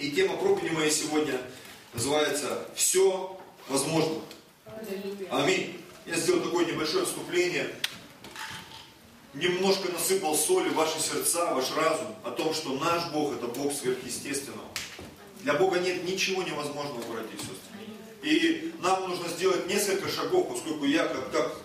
И тема проповеди моей сегодня называется «Все возможно». Аминь. Я сделал такое небольшое вступление, немножко насыпал соли в ваши сердца, ваш разум, о том, что наш Бог это Бог сверхъестественного. Для Бога нет ничего невозможного, братья и сестры. И нам нужно сделать несколько шагов, поскольку я как, как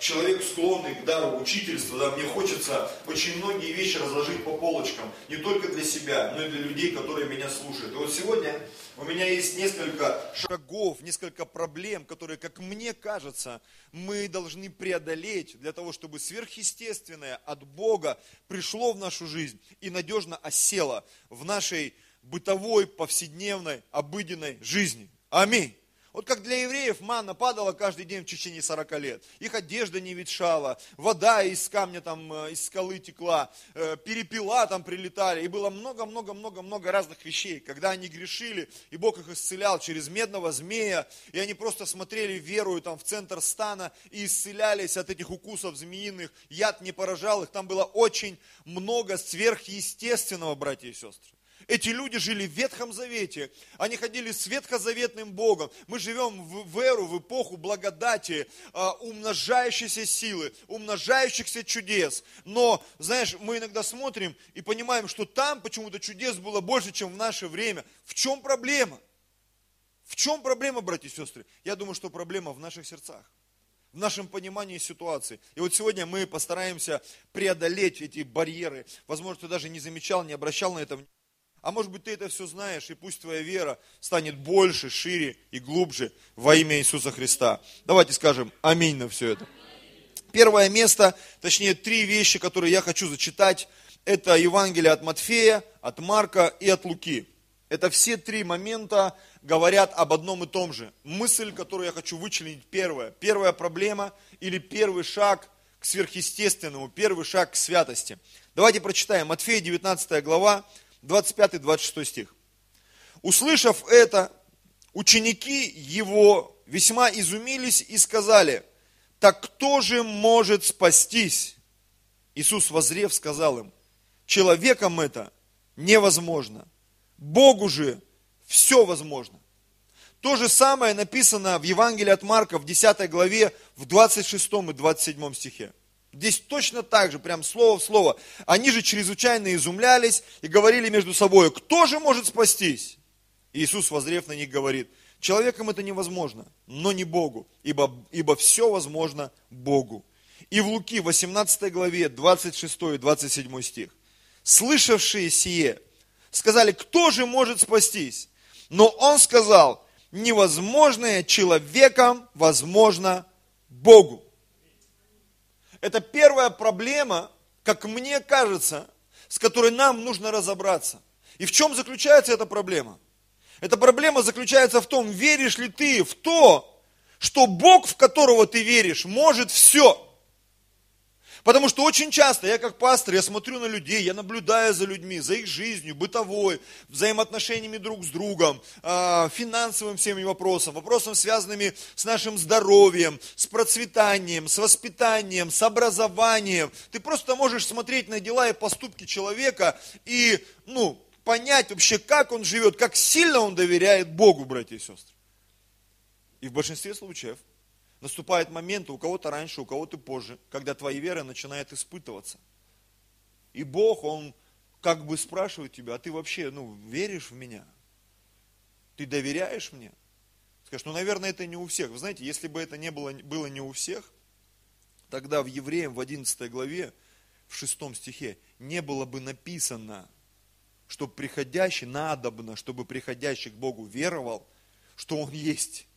человек склонный к дару учительства, да, мне хочется очень многие вещи разложить по полочкам, не только для себя, но и для людей, которые меня слушают. И вот сегодня у меня есть несколько шагов, несколько проблем, которые, как мне кажется, мы должны преодолеть для того, чтобы сверхъестественное от Бога пришло в нашу жизнь и надежно осело в нашей бытовой, повседневной, обыденной жизни. Аминь. Вот как для евреев манна падала каждый день в течение 40 лет. Их одежда не ветшала, вода из камня там, э, из скалы текла, э, перепела там прилетали. И было много-много-много-много разных вещей. Когда они грешили, и Бог их исцелял через медного змея, и они просто смотрели верую там в центр стана и исцелялись от этих укусов змеиных, яд не поражал их. Там было очень много сверхъестественного, братья и сестры. Эти люди жили в Ветхом Завете, они ходили с ветхозаветным Богом. Мы живем в, эру, в эпоху благодати, а, умножающейся силы, умножающихся чудес. Но, знаешь, мы иногда смотрим и понимаем, что там почему-то чудес было больше, чем в наше время. В чем проблема? В чем проблема, братья и сестры? Я думаю, что проблема в наших сердцах в нашем понимании ситуации. И вот сегодня мы постараемся преодолеть эти барьеры. Возможно, ты даже не замечал, не обращал на это а может быть, ты это все знаешь, и пусть твоя вера станет больше, шире и глубже во имя Иисуса Христа. Давайте скажем аминь на все это. Первое место, точнее, три вещи, которые я хочу зачитать, это Евангелие от Матфея, от Марка и от Луки. Это все три момента говорят об одном и том же. Мысль, которую я хочу вычленить, первая. Первая проблема или первый шаг к сверхъестественному, первый шаг к святости. Давайте прочитаем. Матфея 19 глава, 25-26 стих. Услышав это, ученики его весьма изумились и сказали, так кто же может спастись? Иисус, возрев, сказал им, человеком это невозможно, Богу же все возможно. То же самое написано в Евангелии от Марка в 10 главе, в 26 и 27 стихе. Здесь точно так же, прям слово в слово. Они же чрезвычайно изумлялись и говорили между собой, кто же может спастись? Иисус, возрев на них, говорит, человеком это невозможно, но не Богу, ибо, ибо все возможно Богу. И в Луки 18 главе 26 и 27 стих. Слышавшие сие, сказали, кто же может спастись? Но он сказал, невозможное человеком возможно Богу. Это первая проблема, как мне кажется, с которой нам нужно разобраться. И в чем заключается эта проблема? Эта проблема заключается в том, веришь ли ты в то, что Бог, в которого ты веришь, может все. Потому что очень часто я как пастор, я смотрю на людей, я наблюдаю за людьми, за их жизнью, бытовой, взаимоотношениями друг с другом, а, финансовым всеми вопросом, вопросом, связанными с нашим здоровьем, с процветанием, с воспитанием, с образованием. Ты просто можешь смотреть на дела и поступки человека и, ну, понять вообще, как он живет, как сильно он доверяет Богу, братья и сестры. И в большинстве случаев наступает момент, у кого-то раньше, у кого-то позже, когда твоя вера начинает испытываться. И Бог, Он как бы спрашивает тебя, а ты вообще, ну, веришь в меня? Ты доверяешь мне? Скажешь, ну, наверное, это не у всех. Вы знаете, если бы это не было, было не у всех, тогда в Евреям в 11 главе, в 6 стихе, не было бы написано, что приходящий, надобно, чтобы приходящий к Богу веровал, что Он есть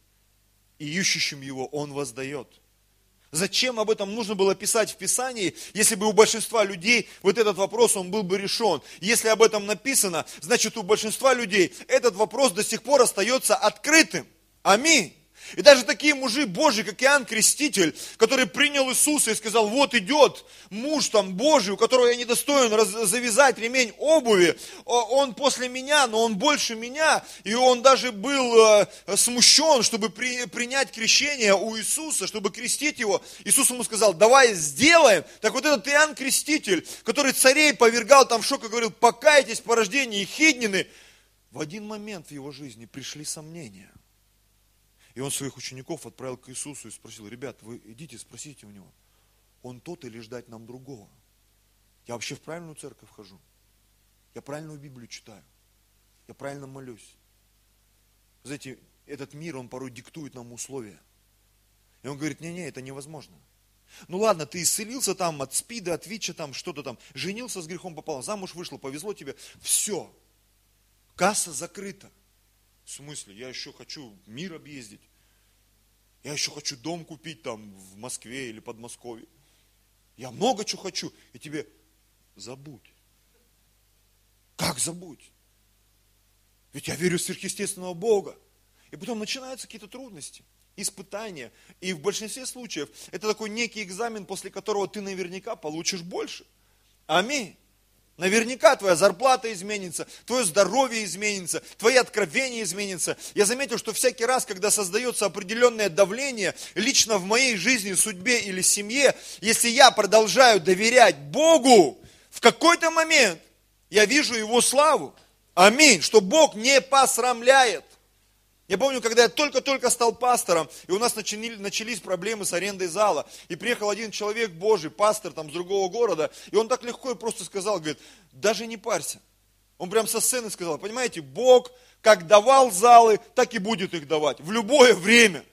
и ищущим его он воздает. Зачем об этом нужно было писать в Писании, если бы у большинства людей вот этот вопрос, он был бы решен? Если об этом написано, значит у большинства людей этот вопрос до сих пор остается открытым. Аминь. И даже такие мужи Божьи, как Иоанн Креститель, который принял Иисуса и сказал, вот идет муж там Божий, у которого я недостоин завязать ремень обуви, он после меня, но он больше меня, и он даже был э, смущен, чтобы при, принять крещение у Иисуса, чтобы крестить его. Иисус ему сказал, давай сделаем. Так вот этот Иоанн Креститель, который царей повергал там в шок и говорил, покайтесь по рождении Хиднины, в один момент в его жизни пришли сомнения. И он своих учеников отправил к Иисусу и спросил, ребят, вы идите, спросите у него, он тот или ждать нам другого? Я вообще в правильную церковь хожу? Я правильную Библию читаю? Я правильно молюсь? Знаете, этот мир, он порой диктует нам условия. И он говорит, не-не, это невозможно. Ну ладно, ты исцелился там от спида, от ВИЧа, там что-то там, женился с грехом попал, замуж вышел, повезло тебе, все, касса закрыта. В смысле, я еще хочу мир объездить, я еще хочу дом купить там в Москве или Подмосковье. Я много чего хочу, и тебе забудь. Как забудь? Ведь я верю в сверхъестественного Бога. И потом начинаются какие-то трудности, испытания. И в большинстве случаев это такой некий экзамен, после которого ты наверняка получишь больше. Аминь. Наверняка твоя зарплата изменится, твое здоровье изменится, твои откровения изменятся. Я заметил, что всякий раз, когда создается определенное давление, лично в моей жизни, судьбе или семье, если я продолжаю доверять Богу, в какой-то момент я вижу Его славу. Аминь. Что Бог не посрамляет. Я помню, когда я только-только стал пастором, и у нас начались проблемы с арендой зала, и приехал один человек Божий, пастор там с другого города, и он так легко и просто сказал, говорит, даже не парься. Он прям со сцены сказал, понимаете, Бог как давал залы, так и будет их давать, в любое время.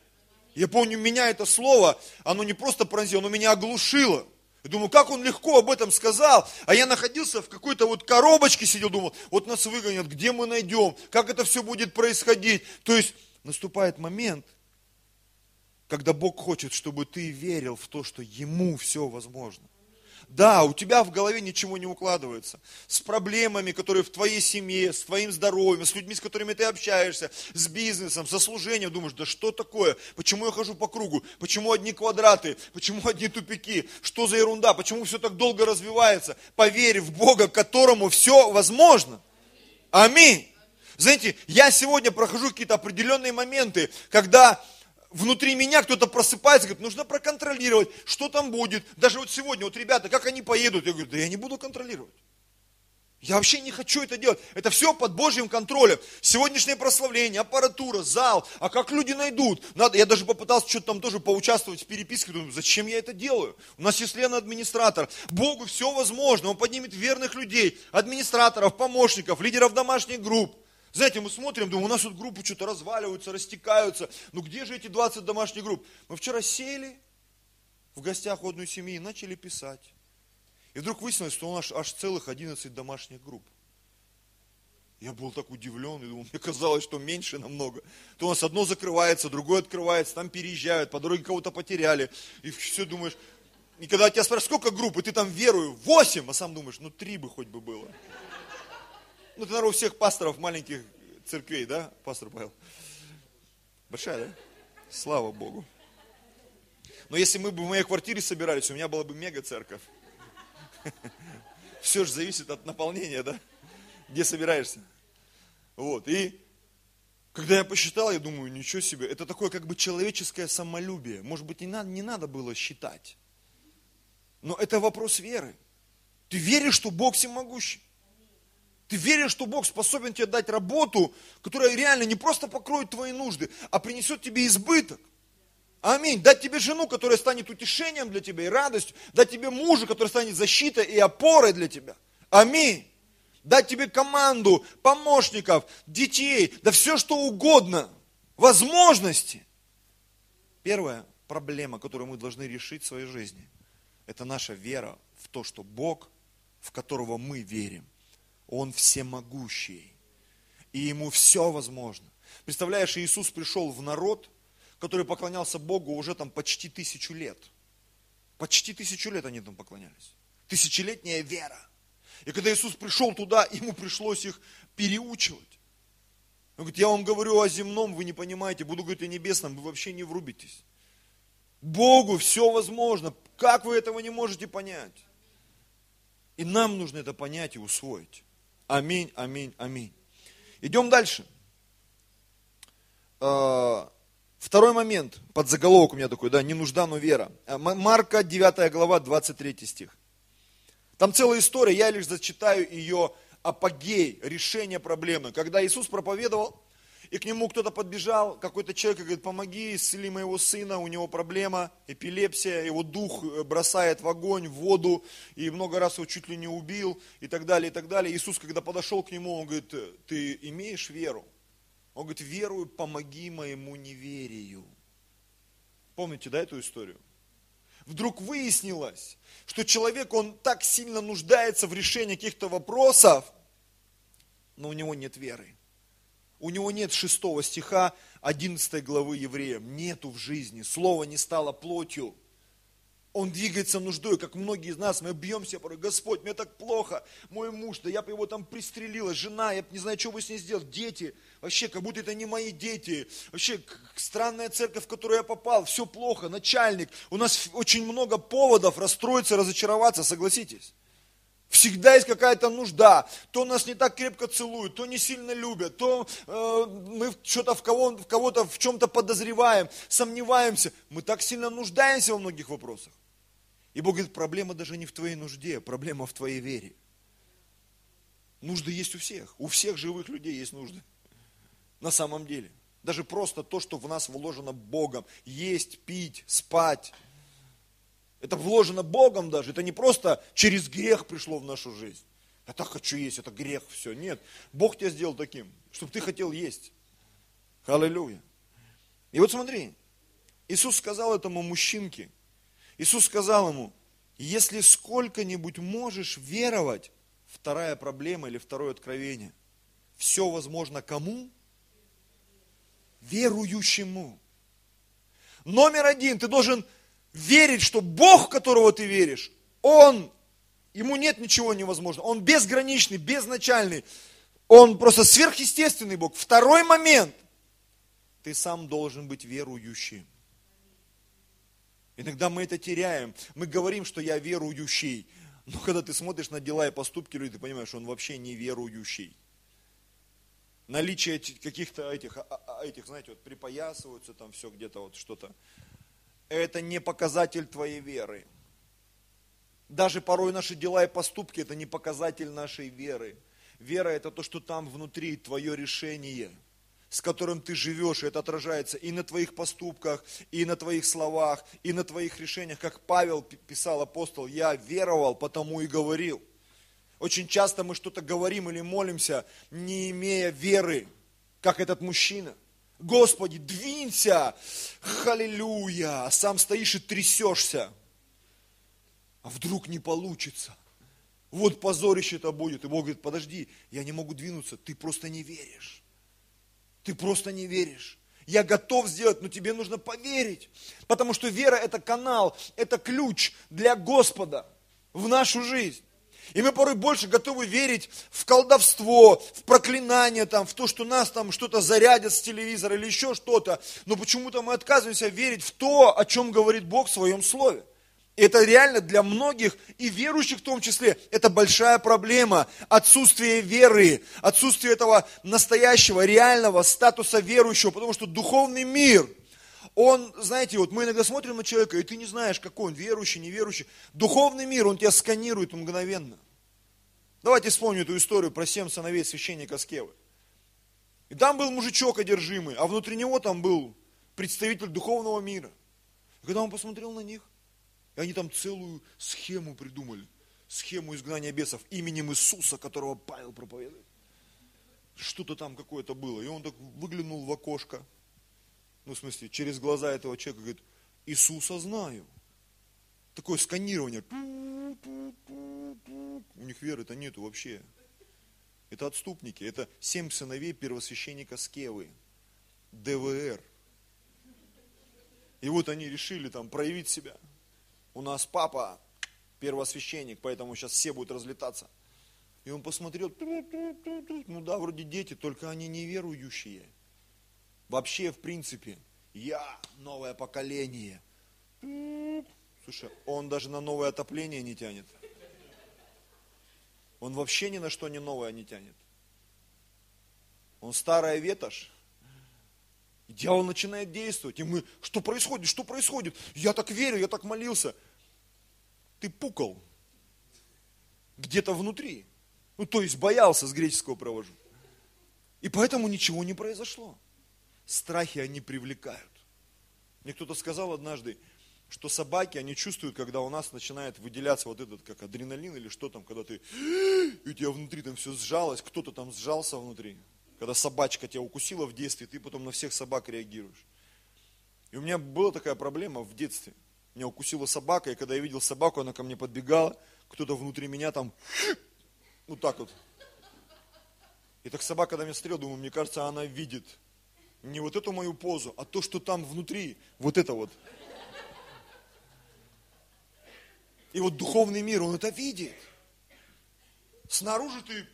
Я помню, меня это слово, оно не просто пронзило, оно меня оглушило. Я думаю, как он легко об этом сказал, а я находился в какой-то вот коробочке, сидел, думал, вот нас выгонят, где мы найдем, как это все будет происходить. То есть наступает момент, когда Бог хочет, чтобы ты верил в то, что Ему все возможно. Да, у тебя в голове ничего не укладывается. С проблемами, которые в твоей семье, с твоим здоровьем, с людьми, с которыми ты общаешься, с бизнесом, со служением. Думаешь, да что такое? Почему я хожу по кругу? Почему одни квадраты? Почему одни тупики? Что за ерунда? Почему все так долго развивается? Поверь в Бога, которому все возможно. Аминь. Знаете, я сегодня прохожу какие-то определенные моменты, когда внутри меня кто-то просыпается, говорит, нужно проконтролировать, что там будет. Даже вот сегодня, вот ребята, как они поедут? Я говорю, да я не буду контролировать. Я вообще не хочу это делать. Это все под Божьим контролем. Сегодняшнее прославление, аппаратура, зал. А как люди найдут? Надо, я даже попытался что-то там тоже поучаствовать в переписке. Думаю, зачем я это делаю? У нас есть Лена администратор. Богу все возможно. Он поднимет верных людей, администраторов, помощников, лидеров домашних групп. Знаете, мы смотрим, думаем, у нас тут группы что-то разваливаются, растекаются. Ну где же эти 20 домашних групп? Мы вчера сели в гостях у одной семьи и начали писать. И вдруг выяснилось, что у нас аж целых 11 домашних групп. Я был так удивлен, и думал, мне казалось, что меньше намного. То у нас одно закрывается, другое открывается, там переезжают, по дороге кого-то потеряли. И все думаешь, и когда тебя спрашивают, сколько групп, и ты там верую, восемь, а сам думаешь, ну три бы хоть бы было. Ну, это, наверное, у всех пасторов маленьких церквей, да, пастор Павел? Большая, да? Слава Богу. Но если мы бы в моей квартире собирались, у меня была бы мега церковь. Все же зависит от наполнения, да? Где собираешься. Вот, и когда я посчитал, я думаю, ничего себе, это такое как бы человеческое самолюбие. Может быть, не надо, не надо было считать. Но это вопрос веры. Ты веришь, что Бог всемогущий? Ты веришь, что Бог способен тебе дать работу, которая реально не просто покроет твои нужды, а принесет тебе избыток. Аминь. Дать тебе жену, которая станет утешением для тебя и радостью. Дать тебе мужа, который станет защитой и опорой для тебя. Аминь. Дать тебе команду, помощников, детей, да все что угодно. Возможности. Первая проблема, которую мы должны решить в своей жизни, это наша вера в то, что Бог, в которого мы верим, он всемогущий. И ему все возможно. Представляешь, Иисус пришел в народ, который поклонялся Богу уже там почти тысячу лет. Почти тысячу лет они там поклонялись. Тысячелетняя вера. И когда Иисус пришел туда, ему пришлось их переучивать. Он говорит, я вам говорю о земном, вы не понимаете, буду говорить о небесном, вы вообще не врубитесь. Богу все возможно. Как вы этого не можете понять? И нам нужно это понять и усвоить. Аминь, аминь, аминь. Идем дальше. А, второй момент, под заголовок у меня такой, да, не нужда, но вера. А, Марка 9 глава, 23 стих. Там целая история, я лишь зачитаю ее апогей решения проблемы. Когда Иисус проповедовал, и к нему кто-то подбежал, какой-то человек, и говорит, помоги, исцели моего сына, у него проблема, эпилепсия, его дух э, бросает в огонь, в воду, и много раз его чуть ли не убил, и так далее, и так далее. Иисус, когда подошел к нему, он говорит, ты имеешь веру? Он говорит, верую, помоги моему неверию. Помните, да, эту историю? Вдруг выяснилось, что человек, он так сильно нуждается в решении каких-то вопросов, но у него нет веры. У него нет шестого стиха 11 главы евреям. Нету в жизни. Слово не стало плотью. Он двигается нуждой, как многие из нас, мы бьемся порой, Господь, мне так плохо, мой муж, да я бы его там пристрелила, жена, я не знаю, что бы с ней сделать, дети, вообще, как будто это не мои дети, вообще, странная церковь, в которую я попал, все плохо, начальник, у нас очень много поводов расстроиться, разочароваться, согласитесь. Всегда есть какая-то нужда. То нас не так крепко целуют, то не сильно любят, то э, мы что-то в, кого, в кого-то в чем-то подозреваем, сомневаемся. Мы так сильно нуждаемся во многих вопросах. И Бог говорит, проблема даже не в твоей нужде, проблема в твоей вере. Нужды есть у всех. У всех живых людей есть нужды. На самом деле. Даже просто то, что в нас вложено Богом. Есть, пить, спать, это вложено Богом даже. Это не просто через грех пришло в нашу жизнь. Я так хочу есть, это грех, все. Нет. Бог тебя сделал таким, чтобы ты хотел есть. Аллилуйя. И вот смотри, Иисус сказал этому мужчинке, Иисус сказал ему, если сколько-нибудь можешь веровать, вторая проблема или второе откровение, все возможно кому? Верующему. Номер один, ты должен верить, что Бог, которого ты веришь, Он, ему нет ничего невозможного. Он безграничный, безначальный. Он просто сверхъестественный Бог. Второй момент. Ты сам должен быть верующим. Иногда мы это теряем. Мы говорим, что я верующий. Но когда ты смотришь на дела и поступки людей, ты понимаешь, что он вообще не верующий. Наличие каких-то этих, а, а, этих, знаете, вот припоясываются там все где-то вот что-то это не показатель твоей веры. Даже порой наши дела и поступки это не показатель нашей веры. Вера это то, что там внутри, твое решение, с которым ты живешь, и это отражается и на твоих поступках, и на твоих словах, и на твоих решениях. Как Павел писал апостол, я веровал, потому и говорил. Очень часто мы что-то говорим или молимся, не имея веры, как этот мужчина – Господи, двинься, халилюя, а сам стоишь и трясешься. А вдруг не получится? Вот позорище-то будет. И Бог говорит, подожди, я не могу двинуться, ты просто не веришь. Ты просто не веришь. Я готов сделать, но тебе нужно поверить. Потому что вера это канал, это ключ для Господа в нашу жизнь. И мы порой больше готовы верить в колдовство, в проклинание, там, в то, что нас там что-то зарядят с телевизора или еще что-то. Но почему-то мы отказываемся верить в то, о чем говорит Бог в своем слове. И это реально для многих, и верующих в том числе, это большая проблема. Отсутствие веры, отсутствие этого настоящего, реального статуса верующего, потому что духовный мир – он, знаете, вот мы иногда смотрим на человека, и ты не знаешь, какой он, верующий, неверующий. Духовный мир, он тебя сканирует мгновенно. Давайте вспомним эту историю про семь сыновей священника Скевы. И там был мужичок одержимый, а внутри него там был представитель духовного мира. И когда он посмотрел на них, и они там целую схему придумали, схему изгнания бесов именем Иисуса, которого Павел проповедует. Что-то там какое-то было. И он так выглянул в окошко, ну, в смысле, через глаза этого человека, говорит, Иисуса знаю. Такое сканирование. У них веры-то нету вообще. Это отступники, это семь сыновей первосвященника Скевы, ДВР. И вот они решили там проявить себя. У нас папа первосвященник, поэтому сейчас все будут разлетаться. И он посмотрел, ну да, вроде дети, только они неверующие. Вообще, в принципе, я новое поколение. Слушай, он даже на новое отопление не тянет. Он вообще ни на что не новое не тянет. Он старая ветошь. И дьявол начинает действовать. И мы, что происходит, что происходит? Я так верю, я так молился. Ты пукал где-то внутри. Ну, то есть боялся, с греческого провожу. И поэтому ничего не произошло. Страхи они привлекают. Мне кто-то сказал однажды, что собаки, они чувствуют, когда у нас начинает выделяться вот этот, как адреналин или что там, когда ты, и у тебя внутри там все сжалось, кто-то там сжался внутри. Когда собачка тебя укусила в детстве, ты потом на всех собак реагируешь. И у меня была такая проблема в детстве. Меня укусила собака, и когда я видел собаку, она ко мне подбегала, кто-то внутри меня там, вот так вот. И так собака, когда меня смотрела, думаю, мне кажется, она видит не вот эту мою позу, а то, что там внутри, вот это вот. И вот духовный мир, он это видит. Снаружи ты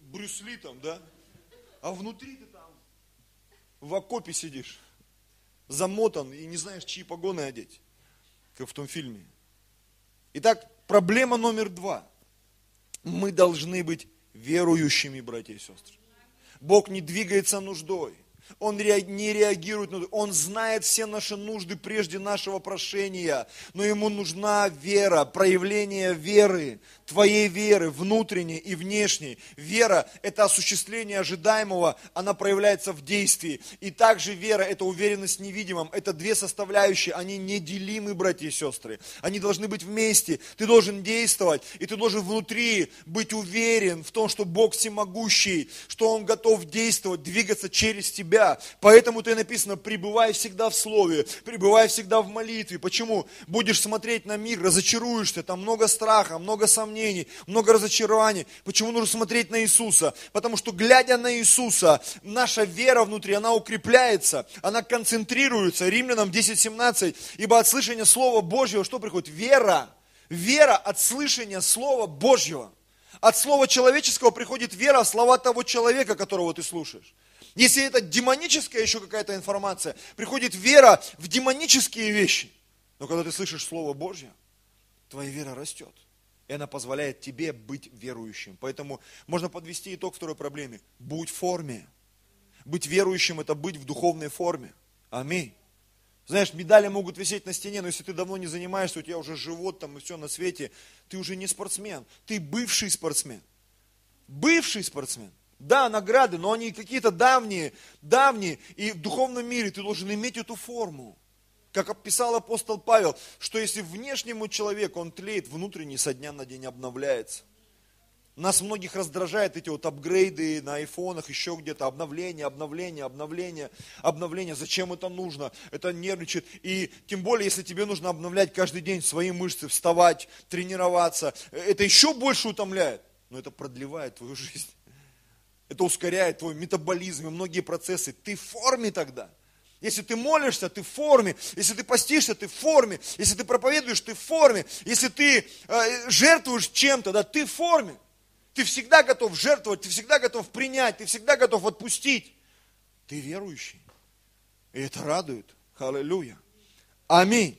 Брюсли там, да? А внутри ты там в окопе сидишь, замотан и не знаешь, чьи погоны одеть, как в том фильме. Итак, проблема номер два. Мы должны быть верующими, братья и сестры. Бог не двигается нуждой. Он не реагирует, Он знает все наши нужды прежде нашего прошения, но Ему нужна вера, проявление веры, твоей веры, внутренней и внешней. Вера – это осуществление ожидаемого, она проявляется в действии. И также вера – это уверенность в невидимом. Это две составляющие, они неделимы, братья и сестры. Они должны быть вместе. Ты должен действовать, и ты должен внутри быть уверен в том, что Бог всемогущий, что Он готов действовать, двигаться через тебя. Поэтому ты написано, пребывай всегда в Слове, пребывай всегда в молитве. Почему? Будешь смотреть на мир, разочаруешься, там много страха, много сомнений, много разочарований. Почему нужно смотреть на Иисуса? Потому что глядя на Иисуса, наша вера внутри, она укрепляется, она концентрируется. Римлянам 10.17, ибо от слышания Слова Божьего что приходит? Вера. Вера от слышания Слова Божьего. От слова человеческого приходит вера в слова того человека, которого ты слушаешь. Если это демоническая еще какая-то информация, приходит вера в демонические вещи. Но когда ты слышишь Слово Божье, твоя вера растет. И она позволяет тебе быть верующим. Поэтому можно подвести итог второй проблеме. Будь в форме. Быть верующим – это быть в духовной форме. Аминь. Знаешь, медали могут висеть на стене, но если ты давно не занимаешься, у тебя уже живот там и все на свете, ты уже не спортсмен, ты бывший спортсмен. Бывший спортсмен. Да, награды, но они какие-то давние, давние. И в духовном мире ты должен иметь эту форму. Как описал апостол Павел, что если внешнему человеку он тлеет, внутренний со дня на день обновляется. Нас многих раздражает эти вот апгрейды на айфонах, еще где-то, обновление, обновление, обновление, обновление. Зачем это нужно? Это нервничает. И тем более, если тебе нужно обновлять каждый день свои мышцы, вставать, тренироваться, это еще больше утомляет. Но это продлевает твою жизнь. Это ускоряет твой метаболизм и многие процессы. Ты в форме тогда. Если ты молишься, ты в форме. Если ты постишься, ты в форме. Если ты проповедуешь, ты в форме. Если ты э, жертвуешь чем-то, да, ты в форме. Ты всегда готов жертвовать, ты всегда готов принять, ты всегда готов отпустить. Ты верующий. И это радует. Аллилуйя. Аминь.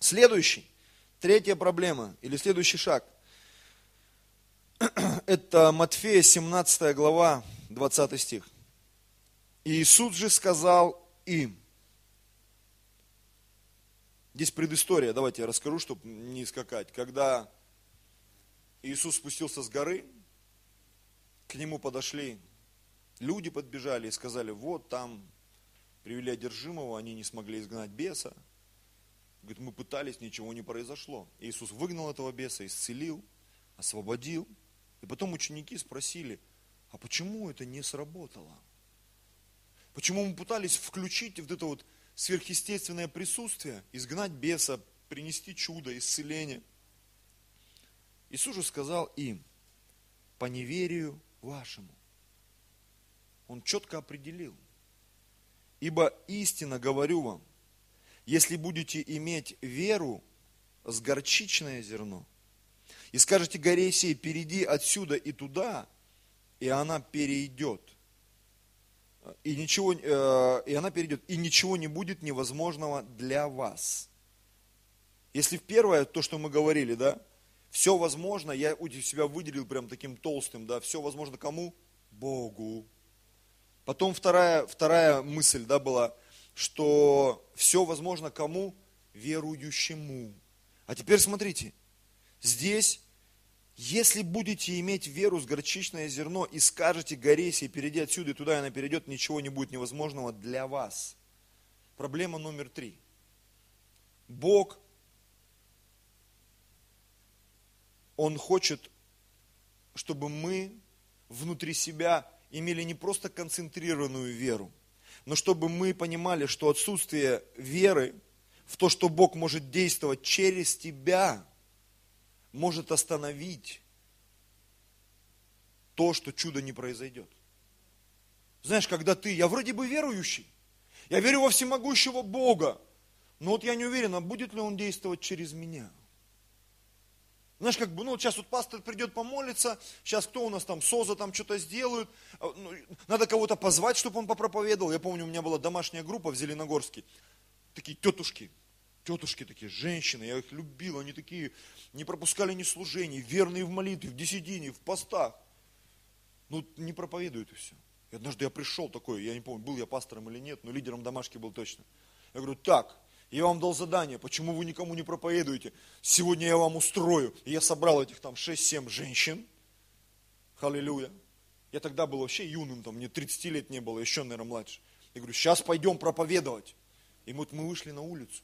Следующий. Третья проблема или следующий шаг. Это Матфея 17 глава, 20 стих. Иисус же сказал им. Здесь предыстория, давайте я расскажу, чтобы не скакать. Когда Иисус спустился с горы, к нему подошли люди, подбежали и сказали, вот там привели одержимого, они не смогли изгнать беса. Говорит, мы пытались, ничего не произошло. Иисус выгнал этого беса, исцелил, освободил. И потом ученики спросили, а почему это не сработало? Почему мы пытались включить вот это вот сверхъестественное присутствие, изгнать беса, принести чудо, исцеление. Иисус же сказал им, по неверию вашему. Он четко определил. Ибо истинно говорю вам, если будете иметь веру с горчичное зерно, и скажете горе сей, перейди отсюда и туда, и она перейдет – и, ничего, э, и она перейдет, и ничего не будет невозможного для вас. Если в первое, то, что мы говорили, да, все возможно, я у себя выделил прям таким толстым, да, все возможно кому? Богу. Потом вторая, вторая мысль, да, была, что все возможно кому? Верующему. А теперь смотрите, здесь Если будете иметь веру с горчичное зерно и скажете горе сей, перейди отсюда и туда, и она перейдет, ничего не будет невозможного для вас. Проблема номер три. Бог, Он хочет, чтобы мы внутри себя имели не просто концентрированную веру, но чтобы мы понимали, что отсутствие веры в то, что Бог может действовать через тебя, может остановить то, что чудо не произойдет. Знаешь, когда ты, я вроде бы верующий, я верю во всемогущего Бога, но вот я не уверен, а будет ли Он действовать через меня. Знаешь, как бы, ну, сейчас вот пастор придет помолиться, сейчас кто у нас там, СОЗа там что-то сделают, а, ну, надо кого-то позвать, чтобы он попроповедовал. Я помню, у меня была домашняя группа в Зеленогорске, такие тетушки, тетушки такие, женщины, я их любил, они такие, не пропускали ни служений, верные в молитве, в десятине, в постах. Ну, не проповедуют и все. И однажды я пришел такой, я не помню, был я пастором или нет, но лидером домашки был точно. Я говорю, так, я вам дал задание, почему вы никому не проповедуете? Сегодня я вам устрою. И я собрал этих там 6-7 женщин. Халилюя. Я тогда был вообще юным, там, мне 30 лет не было, еще, наверное, младше. Я говорю, сейчас пойдем проповедовать. И вот мы вышли на улицу.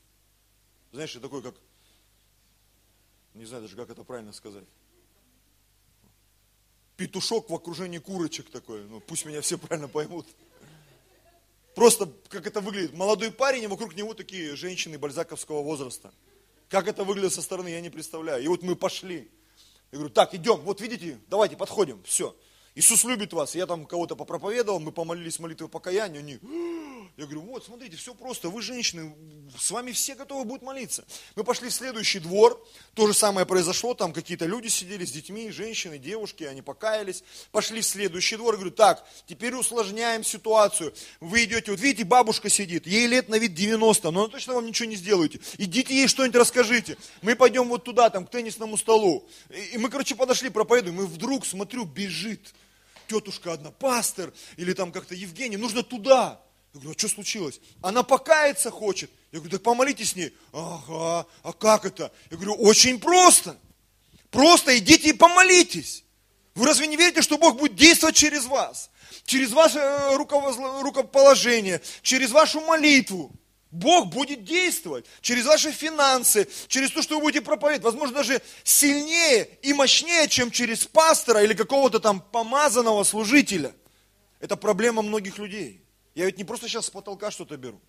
Знаешь, я такой, как, не знаю даже, как это правильно сказать. Петушок в окружении курочек такой. Ну, пусть меня все правильно поймут. Просто как это выглядит. Молодой парень, и вокруг него такие женщины бальзаковского возраста. Как это выглядит со стороны, я не представляю. И вот мы пошли. Я говорю, так, идем, вот видите, давайте подходим, все. Иисус любит вас. Я там кого-то попроповедовал, мы помолились молитвой покаяния, они, я говорю, вот, смотрите, все просто, вы женщины, с вами все готовы будут молиться. Мы пошли в следующий двор, то же самое произошло, там какие-то люди сидели с детьми, женщины, девушки, они покаялись. Пошли в следующий двор, говорю, так, теперь усложняем ситуацию. Вы идете, вот видите, бабушка сидит, ей лет на вид 90, но она точно вам ничего не сделаете. Идите ей что-нибудь расскажите. Мы пойдем вот туда, там, к теннисному столу. И мы, короче, подошли, проповедуем, и вдруг, смотрю, бежит тетушка одна, пастор, или там как-то Евгений, нужно туда. Я говорю, а что случилось? Она покаяться хочет. Я говорю, так помолитесь с ней. Ага, а как это? Я говорю, очень просто. Просто идите и помолитесь. Вы разве не верите, что Бог будет действовать через вас? Через ваше э, рукоположение, через вашу молитву. Бог будет действовать через ваши финансы, через то, что вы будете проповедовать, возможно, даже сильнее и мощнее, чем через пастора или какого-то там помазанного служителя. Это проблема многих людей. Я ведь не просто сейчас с потолка что-то беру.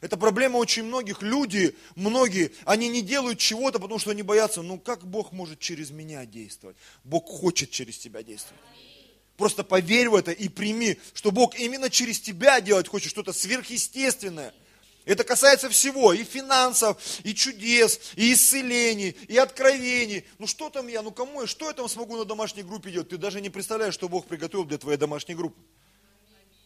Это проблема очень многих. Люди, многие, они не делают чего-то, потому что они боятся, ну как Бог может через меня действовать? Бог хочет через тебя действовать. Просто поверь в это и прими, что Бог именно через тебя делать хочет что-то сверхъестественное – это касается всего, и финансов, и чудес, и исцелений, и откровений. Ну что там я, ну кому я, что я там смогу на домашней группе делать? Ты даже не представляешь, что Бог приготовил для твоей домашней группы.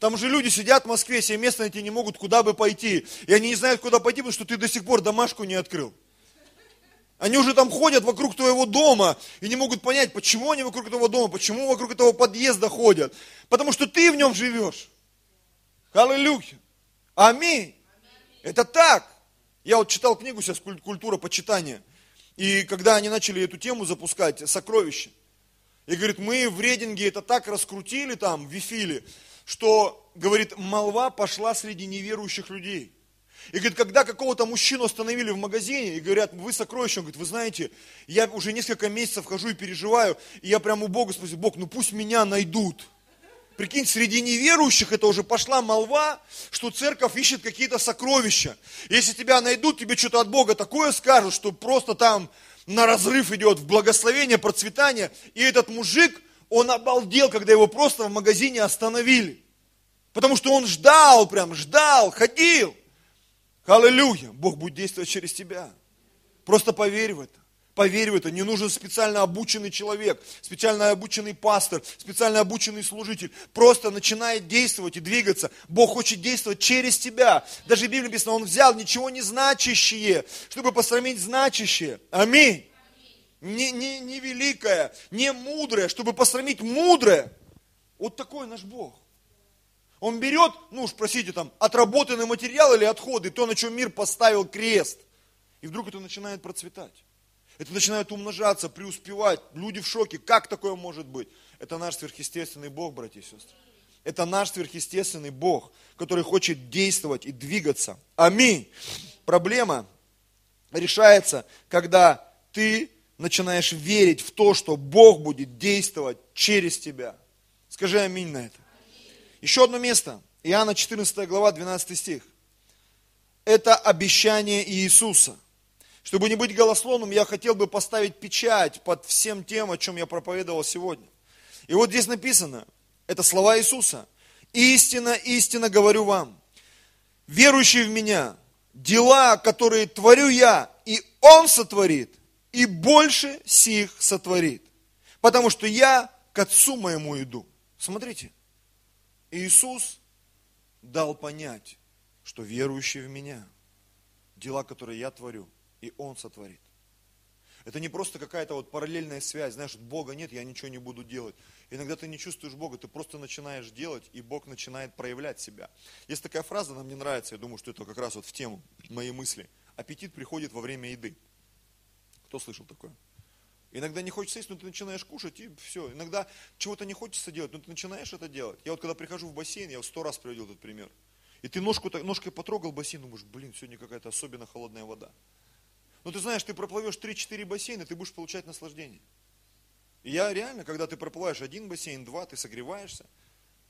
Там же люди сидят в Москве, себе место найти не могут, куда бы пойти. И они не знают, куда пойти, потому что ты до сих пор домашку не открыл. Они уже там ходят вокруг твоего дома и не могут понять, почему они вокруг этого дома, почему вокруг этого подъезда ходят. Потому что ты в нем живешь. Аллилуйя. Аминь. Это так. Я вот читал книгу сейчас «Культура почитания». И когда они начали эту тему запускать, сокровища, и говорит, мы в рейдинге это так раскрутили там, в Вифиле, что, говорит, молва пошла среди неверующих людей. И говорит, когда какого-то мужчину остановили в магазине и говорят, вы сокровища, он говорит, вы знаете, я уже несколько месяцев хожу и переживаю, и я прямо у Бога спросил, Бог, ну пусть меня найдут. Прикинь, среди неверующих это уже пошла молва, что церковь ищет какие-то сокровища. Если тебя найдут, тебе что-то от Бога такое скажут, что просто там на разрыв идет, в благословение, процветание. И этот мужик, он обалдел, когда его просто в магазине остановили. Потому что он ждал, прям ждал, ходил. Аллилуйя, Бог будет действовать через тебя. Просто поверь в это. Поверь в это, не нужен специально обученный человек, специально обученный пастор, специально обученный служитель. Просто начинает действовать и двигаться. Бог хочет действовать через тебя. Даже в Библии написано, Он взял ничего не значащее, чтобы посрамить значащее. Аминь. Не, не, не великое, не мудрое, чтобы посрамить мудрое. Вот такой наш Бог. Он берет, ну уж простите, там, отработанный материал или отходы, то, на чем мир поставил крест. И вдруг это начинает процветать. Это начинает умножаться, преуспевать. Люди в шоке. Как такое может быть? Это наш сверхъестественный Бог, братья и сестры. Это наш сверхъестественный Бог, который хочет действовать и двигаться. Аминь. Проблема решается, когда ты начинаешь верить в то, что Бог будет действовать через тебя. Скажи аминь на это. Еще одно место. Иоанна 14 глава, 12 стих. Это обещание Иисуса. Чтобы не быть голословным, я хотел бы поставить печать под всем тем, о чем я проповедовал сегодня. И вот здесь написано, это слова Иисуса. Истина, истина говорю вам, верующий в меня, дела, которые творю я, и Он сотворит, и больше сих сотворит. Потому что я к Отцу моему иду. Смотрите, Иисус дал понять, что верующий в меня, дела, которые я творю, и Он сотворит. Это не просто какая-то вот параллельная связь, знаешь, Бога нет, я ничего не буду делать. Иногда ты не чувствуешь Бога, ты просто начинаешь делать, и Бог начинает проявлять себя. Есть такая фраза, она мне нравится, я думаю, что это как раз вот в тему моей мысли. Аппетит приходит во время еды. Кто слышал такое? Иногда не хочется есть, но ты начинаешь кушать, и все. Иногда чего-то не хочется делать, но ты начинаешь это делать. Я вот когда прихожу в бассейн, я сто раз приводил этот пример. И ты ножку, ножкой потрогал бассейн, думаешь, блин, сегодня какая-то особенно холодная вода. Но ты знаешь, ты проплывешь 3-4 бассейна, ты будешь получать наслаждение. И я реально, когда ты проплываешь один бассейн, два, ты согреваешься,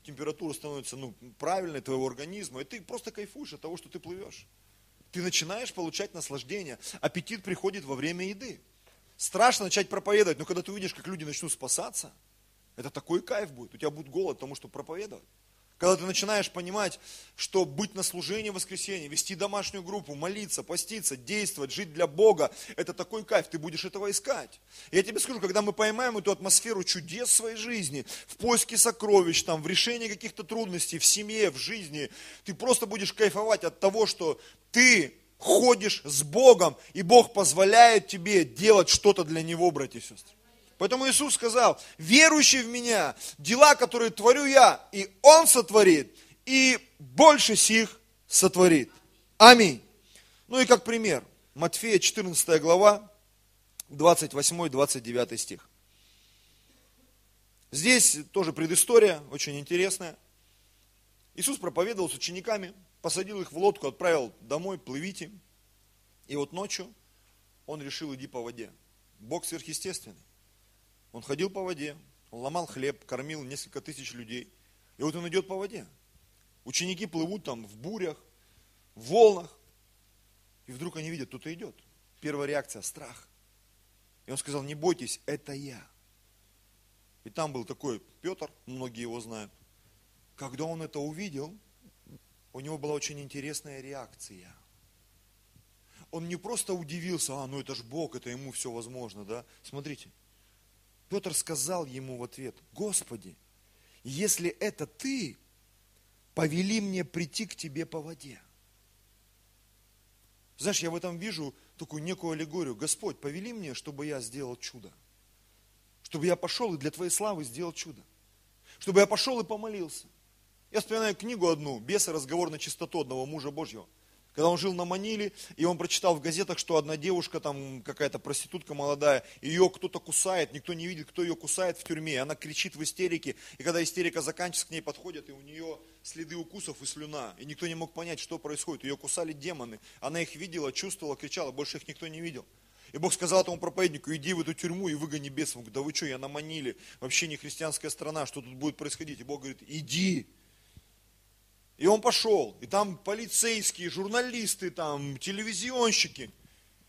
температура становится ну, правильной твоего организма, и ты просто кайфуешь от того, что ты плывешь. Ты начинаешь получать наслаждение. Аппетит приходит во время еды. Страшно начать проповедовать, но когда ты увидишь, как люди начнут спасаться, это такой кайф будет. У тебя будет голод потому что проповедовать. Когда ты начинаешь понимать, что быть на служении в воскресенье, вести домашнюю группу, молиться, поститься, действовать, жить для Бога, это такой кайф, ты будешь этого искать. я тебе скажу, когда мы поймаем эту атмосферу чудес своей жизни, в поиске сокровищ, там, в решении каких-то трудностей, в семье, в жизни, ты просто будешь кайфовать от того, что ты ходишь с Богом, и Бог позволяет тебе делать что-то для Него, братья и сестры. Поэтому Иисус сказал, верующий в меня, дела, которые творю я, и Он сотворит, и больше сих сотворит. Аминь. Ну и как пример, Матфея 14 глава, 28-29 стих. Здесь тоже предыстория, очень интересная. Иисус проповедовал с учениками, посадил их в лодку, отправил домой, плывите. И вот ночью он решил иди по воде. Бог сверхъестественный. Он ходил по воде, он ломал хлеб, кормил несколько тысяч людей. И вот он идет по воде. Ученики плывут там в бурях, в волнах. И вдруг они видят, кто-то идет. Первая реакция – страх. И он сказал, не бойтесь, это я. И там был такой Петр, многие его знают. Когда он это увидел, у него была очень интересная реакция. Он не просто удивился, а, ну это ж Бог, это ему все возможно, да? Смотрите, Петр сказал ему в ответ, Господи, если это ты, повели мне прийти к тебе по воде. Знаешь, я в этом вижу такую некую аллегорию. Господь, повели мне, чтобы я сделал чудо. Чтобы я пошел и для Твоей славы сделал чудо. Чтобы я пошел и помолился. Я вспоминаю книгу одну, «Бесы. Разговор на чистоту одного мужа Божьего» когда он жил на Маниле, и он прочитал в газетах, что одна девушка, там какая-то проститутка молодая, ее кто-то кусает, никто не видит, кто ее кусает в тюрьме, она кричит в истерике, и когда истерика заканчивается, к ней подходят, и у нее следы укусов и слюна, и никто не мог понять, что происходит, ее кусали демоны, она их видела, чувствовала, кричала, больше их никто не видел. И Бог сказал этому проповеднику, иди в эту тюрьму и выгони бесов. Он говорит, да вы что, я на Маниле, вообще не христианская страна, что тут будет происходить? И Бог говорит, иди. И он пошел, и там полицейские, журналисты, там, телевизионщики.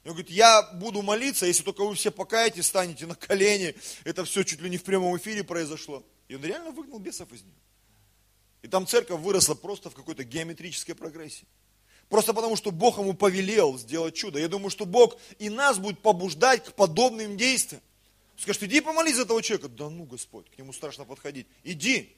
И он говорит, я буду молиться, если только вы все покаетесь, станете на колени. Это все чуть ли не в прямом эфире произошло. И он реально выгнал бесов из нее. И там церковь выросла просто в какой-то геометрической прогрессии. Просто потому, что Бог ему повелел сделать чудо. Я думаю, что Бог и нас будет побуждать к подобным действиям. Скажет, иди помолись за этого человека. Да ну, Господь, к нему страшно подходить. Иди.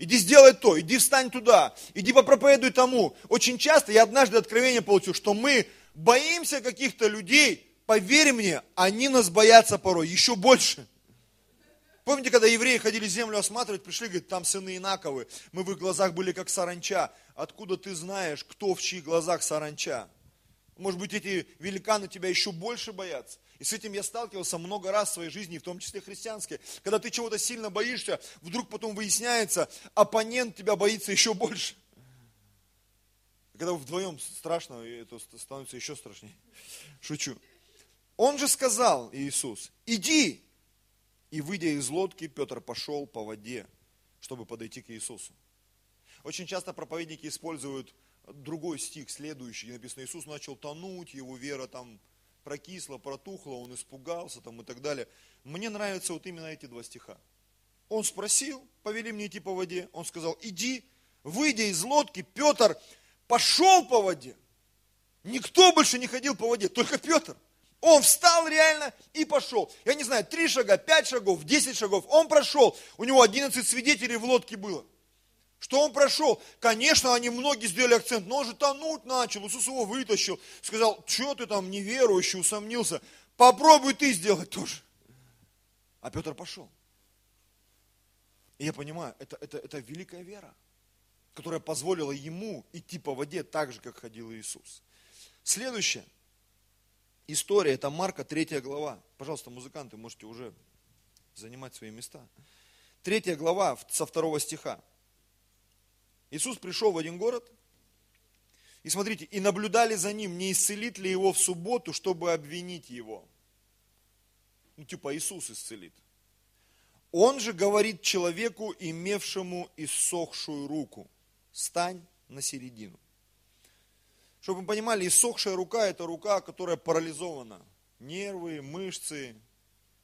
Иди сделай то, иди встань туда, иди попроповедуй тому. Очень часто я однажды откровение получил, что мы боимся каких-то людей, поверь мне, они нас боятся порой еще больше. Помните, когда евреи ходили землю осматривать, пришли, говорят, там сыны Инаковы, мы в их глазах были как саранча. Откуда ты знаешь, кто в чьих глазах саранча? Может быть, эти великаны тебя еще больше боятся? И с этим я сталкивался много раз в своей жизни, в том числе христианской. Когда ты чего-то сильно боишься, вдруг потом выясняется, оппонент тебя боится еще больше. Когда вы вдвоем страшно, это становится еще страшнее. Шучу. Он же сказал, Иисус, иди. И выйдя из лодки, Петр пошел по воде, чтобы подойти к Иисусу. Очень часто проповедники используют другой стих, следующий, написано, Иисус начал тонуть, его вера там прокисла, протухла, он испугался там и так далее. Мне нравятся вот именно эти два стиха. Он спросил, повели мне идти по воде, он сказал, иди, выйдя из лодки, Петр пошел по воде. Никто больше не ходил по воде, только Петр. Он встал реально и пошел. Я не знаю, три шага, пять шагов, десять шагов. Он прошел. У него одиннадцать свидетелей в лодке было. Что он прошел? Конечно, они многие сделали акцент, но он же тонуть начал, Иисус его вытащил, сказал, что ты там неверующий, усомнился, попробуй ты сделать тоже. А Петр пошел. И я понимаю, это, это, это великая вера, которая позволила ему идти по воде так же, как ходил Иисус. Следующая история, это Марка, третья глава. Пожалуйста, музыканты, можете уже занимать свои места. Третья глава со второго стиха. Иисус пришел в один город, и смотрите, и наблюдали за ним, не исцелит ли его в субботу, чтобы обвинить его. Ну, типа Иисус исцелит. Он же говорит человеку, имевшему иссохшую руку, стань на середину. Чтобы вы понимали, иссохшая рука – это рука, которая парализована. Нервы, мышцы,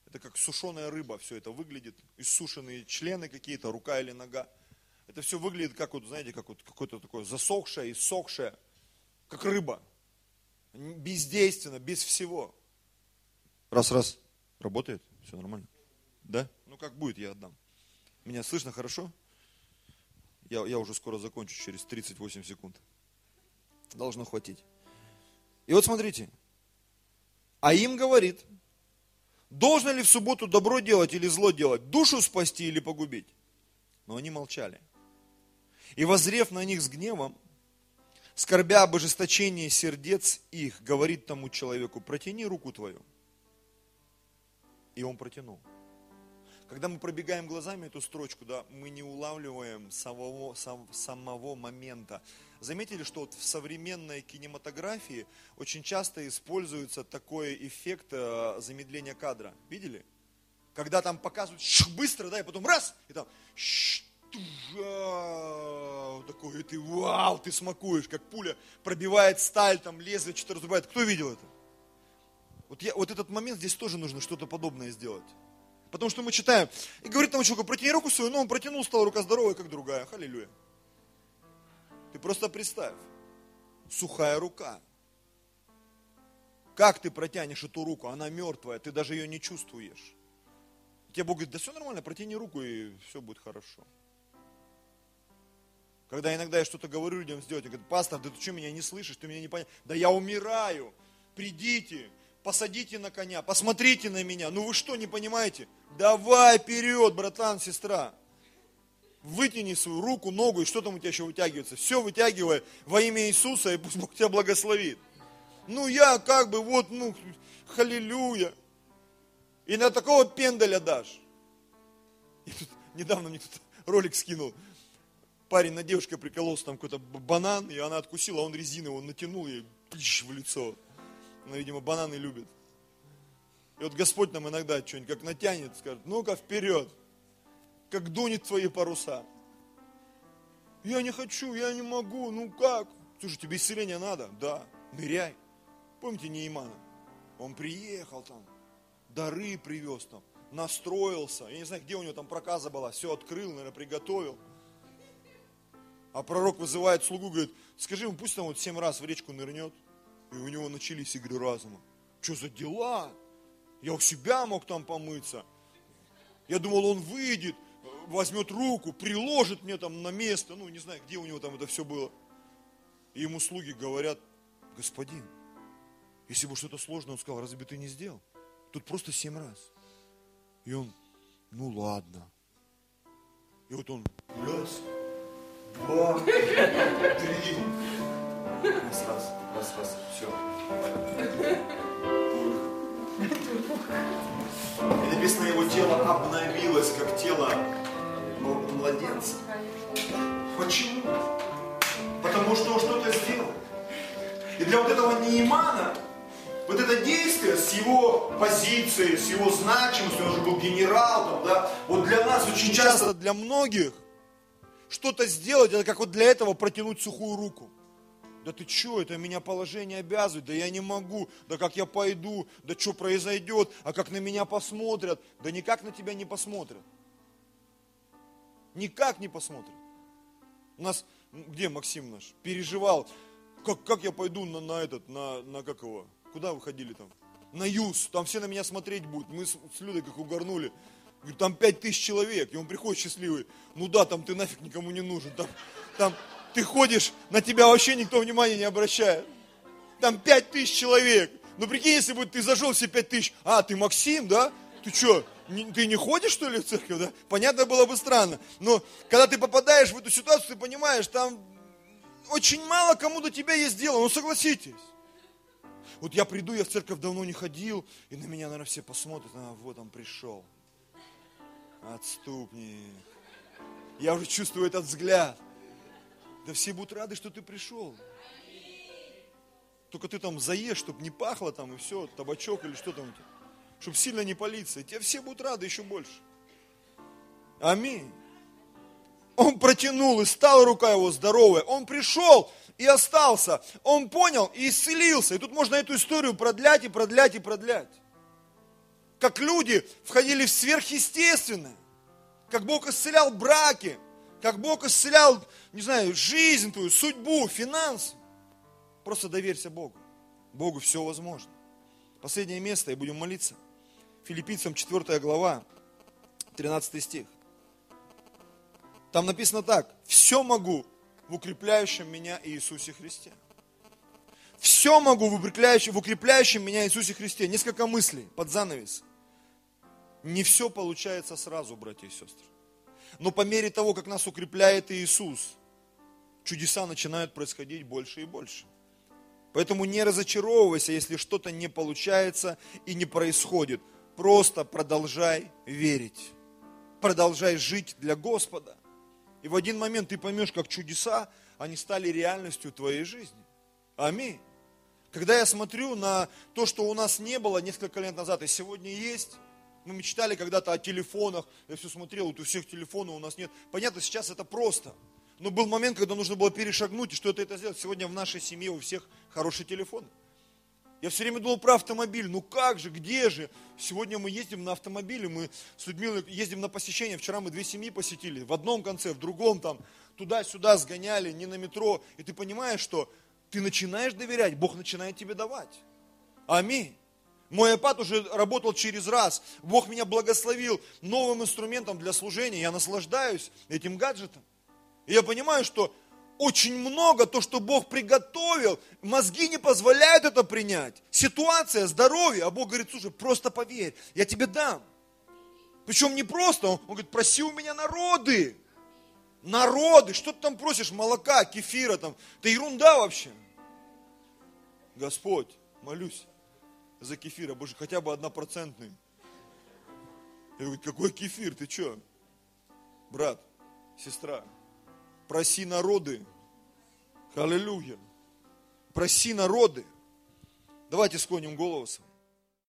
это как сушеная рыба, все это выглядит. Иссушенные члены какие-то, рука или нога. Это все выглядит как вот, знаете, как вот какое-то такое засохшее, иссохшее, как рыба. Бездейственно, без всего. Раз-раз. Работает? Все нормально? Да? Ну как будет, я отдам. Меня слышно хорошо? Я, я уже скоро закончу, через 38 секунд. Должно хватить. И вот смотрите. А им говорит, должно ли в субботу добро делать или зло делать, душу спасти или погубить? Но они молчали. И возрев на них с гневом, скорбя об ожесточении сердец их, говорит тому человеку, протяни руку твою. И он протянул. Когда мы пробегаем глазами эту строчку, да, мы не улавливаем самого, сам, самого момента. Заметили, что вот в современной кинематографии очень часто используется такой эффект э, замедления кадра. Видели? Когда там показывают быстро, да, и потом раз, и там такой, и ты, вау, ты смакуешь, как пуля пробивает сталь, там лезвие что-то разрубает. Кто видел это? Вот, я, вот этот момент здесь тоже нужно что-то подобное сделать. Потому что мы читаем, и говорит тому человеку, протяни руку свою, но он протянул, стала рука здоровая, как другая. Халилюя. Ты просто представь, сухая рука. Как ты протянешь эту руку? Она мертвая, ты даже ее не чувствуешь. Тебе Бог говорит, да все нормально, протяни руку, и все будет хорошо. Когда иногда я что-то говорю людям сделать, я говорю, пастор, да ты что, меня не слышишь, ты меня не понимаешь. Да я умираю, придите, посадите на коня, посмотрите на меня. Ну вы что, не понимаете? Давай вперед, братан, сестра. Вытяни свою руку, ногу, и что там у тебя еще вытягивается? Все вытягивай во имя Иисуса, и пусть Бог тебя благословит. Ну я как бы вот, ну, халилюя. И на такого пендаля дашь. И тут недавно мне кто-то ролик скинул парень на девушке прикололся, там какой-то банан, и она откусила, а он резину, он натянул ей пищ в лицо. Она, видимо, бананы любит. И вот Господь нам иногда что-нибудь как натянет, скажет, ну-ка вперед, как дунет твои паруса. Я не хочу, я не могу, ну как? Слушай, тебе исцеление надо? Да, ныряй. Помните Неймана? Он приехал там, дары привез там, настроился. Я не знаю, где у него там проказа была, все открыл, наверное, приготовил. А пророк вызывает слугу, говорит, скажи ему, пусть там вот семь раз в речку нырнет. И у него начались игры разума. Что за дела? Я у себя мог там помыться. Я думал, он выйдет, возьмет руку, приложит мне там на место, ну не знаю, где у него там это все было. И ему слуги говорят, господин, если бы что-то сложное, он сказал, разве ты не сделал? Тут просто семь раз. И он, ну ладно. И вот он, раз, два, три. Раз, раз, раз, раз, все. И написано, его тело обновилось, как тело младенца. Почему? Потому что он что-то сделал. И для вот этого Неймана, вот это действие с его позицией, с его значимостью, он же был генерал, да, вот для нас очень часто, для многих, что-то сделать, это как вот для этого протянуть сухую руку. Да ты что, это меня положение обязывает, да я не могу, да как я пойду, да что произойдет, а как на меня посмотрят, да никак на тебя не посмотрят. Никак не посмотрят. У нас, где Максим наш, переживал, как, как я пойду на, на этот, на, на как его, куда вы ходили там? На ЮЗ, там все на меня смотреть будут. Мы с, с Людой как угорнули. Говорю, там пять тысяч человек, и он приходит счастливый. Ну да, там ты нафиг никому не нужен. Там, там ты ходишь, на тебя вообще никто внимания не обращает. Там пять тысяч человек. Ну прикинь, если бы ты зажил все пять тысяч. А, ты Максим, да? Ты что, ты не ходишь, что ли, в церковь, да? Понятно было бы странно. Но когда ты попадаешь в эту ситуацию, ты понимаешь, там очень мало кому до тебя есть дело, ну согласитесь. Вот я приду, я в церковь давно не ходил, и на меня, наверное, все посмотрят, а вот он пришел. Отступник. Я уже чувствую этот взгляд. Да все будут рады, что ты пришел. Только ты там заешь, чтобы не пахло там и все, табачок или что там у тебя. Чтобы сильно не палиться. Тебе все будут рады еще больше. Аминь. Он протянул, и стала рука его здоровая. Он пришел и остался. Он понял и исцелился. И тут можно эту историю продлять и продлять и продлять. Как люди входили в сверхъестественное. Как Бог исцелял браки. Как Бог исцелял, не знаю, жизнь твою, судьбу, финансы. Просто доверься Богу. Богу все возможно. Последнее место, и будем молиться. Филиппийцам 4 глава, 13 стих. Там написано так, все могу в укрепляющем меня Иисусе Христе. Все могу в укрепляющем, в укрепляющем меня Иисусе Христе. Несколько мыслей под занавес. Не все получается сразу, братья и сестры. Но по мере того, как нас укрепляет Иисус, чудеса начинают происходить больше и больше. Поэтому не разочаровывайся, если что-то не получается и не происходит. Просто продолжай верить. Продолжай жить для Господа. И в один момент ты поймешь, как чудеса, они стали реальностью твоей жизни. Аминь. Когда я смотрю на то, что у нас не было несколько лет назад, и сегодня есть, мы мечтали когда-то о телефонах, я все смотрел, вот у всех телефонов у нас нет. Понятно, сейчас это просто. Но был момент, когда нужно было перешагнуть, и что это сделать. Сегодня в нашей семье у всех хорошие телефоны. Я все время думал про автомобиль. Ну как же, где же? Сегодня мы ездим на автомобиле, мы с Людмилой ездим на посещение. Вчера мы две семьи посетили. В одном конце, в другом там, туда-сюда сгоняли, не на метро. И ты понимаешь, что ты начинаешь доверять, Бог начинает тебе давать. Аминь. Мой iPad уже работал через раз. Бог меня благословил новым инструментом для служения. Я наслаждаюсь этим гаджетом. И я понимаю, что очень много, то, что Бог приготовил, мозги не позволяют это принять. Ситуация, здоровье, а Бог говорит, слушай, просто поверь, я тебе дам. Причем не просто, он, он говорит, проси у меня народы. Народы, что ты там просишь, молока, кефира там, это ерунда вообще. Господь, молюсь за кефир, а больше хотя бы однопроцентный. Я говорю, какой кефир, ты что? Брат, сестра, проси народы. Аллилуйя. Проси народы. Давайте склоним голову.